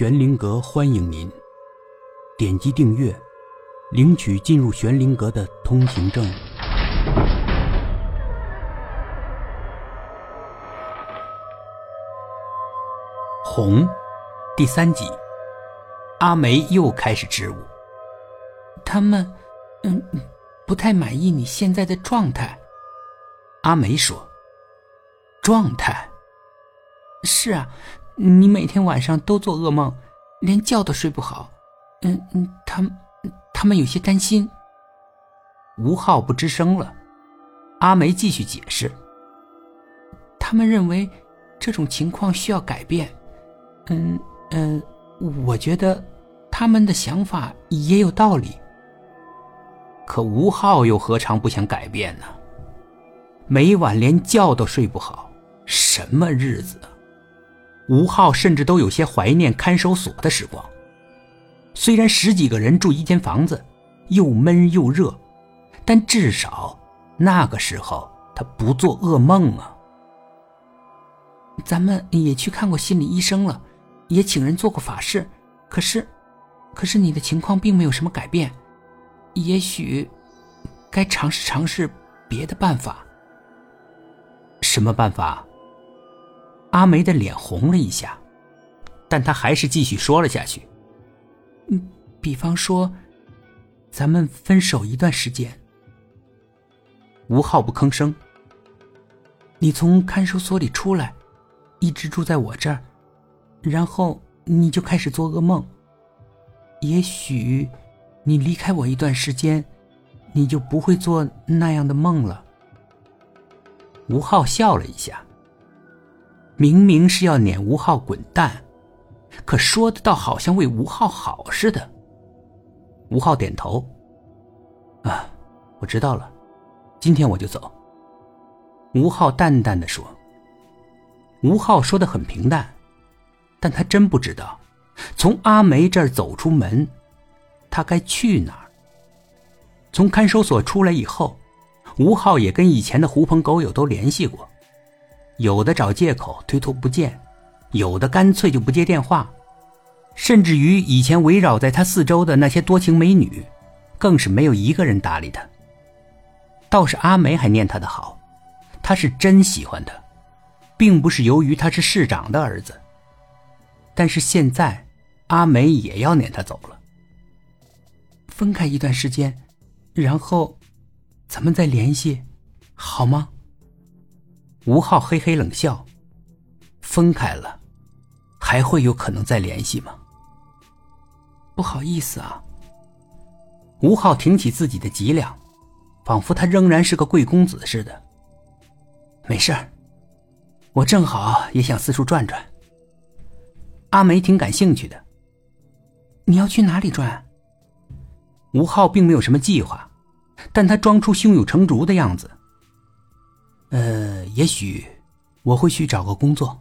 玄灵阁欢迎您，点击订阅，领取进入玄灵阁的通行证。红，第三集，阿梅又开始支吾。他们，嗯，不太满意你现在的状态。阿梅说：“状态？是啊。”你每天晚上都做噩梦，连觉都睡不好。嗯嗯，他们他们有些担心。吴昊不吱声了。阿梅继续解释：他们认为这种情况需要改变。嗯嗯，我觉得他们的想法也有道理。可吴昊又何尝不想改变呢？每晚连觉都睡不好，什么日子？吴昊甚至都有些怀念看守所的时光。虽然十几个人住一间房子，又闷又热，但至少那个时候他不做噩梦啊。咱们也去看过心理医生了，也请人做过法事，可是，可是你的情况并没有什么改变。也许，该尝试尝试别的办法。什么办法？阿梅的脸红了一下，但她还是继续说了下去。嗯，比方说，咱们分手一段时间。吴昊不吭声。你从看守所里出来，一直住在我这儿，然后你就开始做噩梦。也许，你离开我一段时间，你就不会做那样的梦了。吴昊笑了一下。明明是要撵吴昊滚蛋，可说的倒好像为吴昊好似的。吴昊点头：“啊，我知道了，今天我就走。”吴昊淡淡的说。吴昊说的很平淡，但他真不知道，从阿梅这儿走出门，他该去哪儿。从看守所出来以后，吴昊也跟以前的狐朋狗友都联系过。有的找借口推脱不见，有的干脆就不接电话，甚至于以前围绕在他四周的那些多情美女，更是没有一个人搭理他。倒是阿梅还念他的好，他是真喜欢他，并不是由于他是市长的儿子。但是现在，阿梅也要撵他走了。分开一段时间，然后，咱们再联系，好吗？吴昊嘿嘿冷笑：“分开了，还会有可能再联系吗？”不好意思啊。吴昊挺起自己的脊梁，仿佛他仍然是个贵公子似的。没事我正好也想四处转转。阿梅挺感兴趣的。你要去哪里转？吴昊并没有什么计划，但他装出胸有成竹的样子。呃，也许我会去找个工作。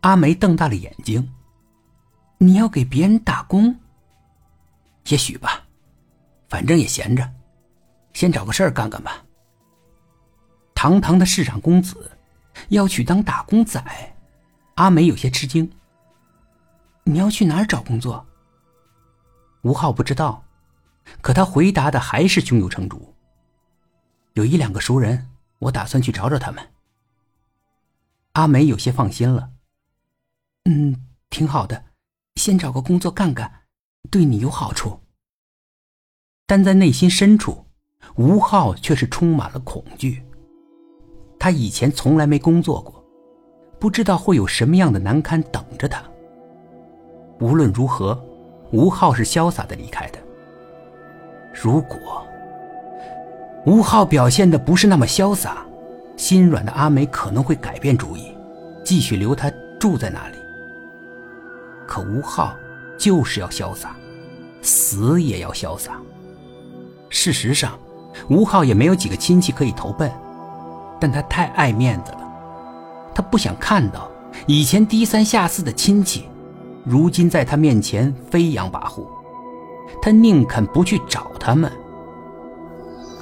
阿梅瞪大了眼睛：“你要给别人打工？也许吧，反正也闲着，先找个事儿干干吧。”堂堂的市长公子要去当打工仔，阿梅有些吃惊。你要去哪儿找工作？吴昊不知道，可他回答的还是胸有成竹。有一两个熟人。我打算去找找他们。阿梅有些放心了。嗯，挺好的，先找个工作干干，对你有好处。但在内心深处，吴昊却是充满了恐惧。他以前从来没工作过，不知道会有什么样的难堪等着他。无论如何，吴昊是潇洒的离开的。如果……吴昊表现的不是那么潇洒，心软的阿梅可能会改变主意，继续留他住在那里。可吴昊就是要潇洒，死也要潇洒。事实上，吴昊也没有几个亲戚可以投奔，但他太爱面子了，他不想看到以前低三下四的亲戚，如今在他面前飞扬跋扈，他宁肯不去找他们。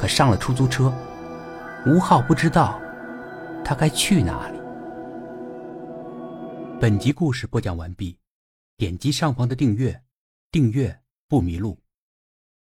可上了出租车，吴昊不知道他该去哪里。本集故事播讲完毕，点击上方的订阅，订阅不迷路。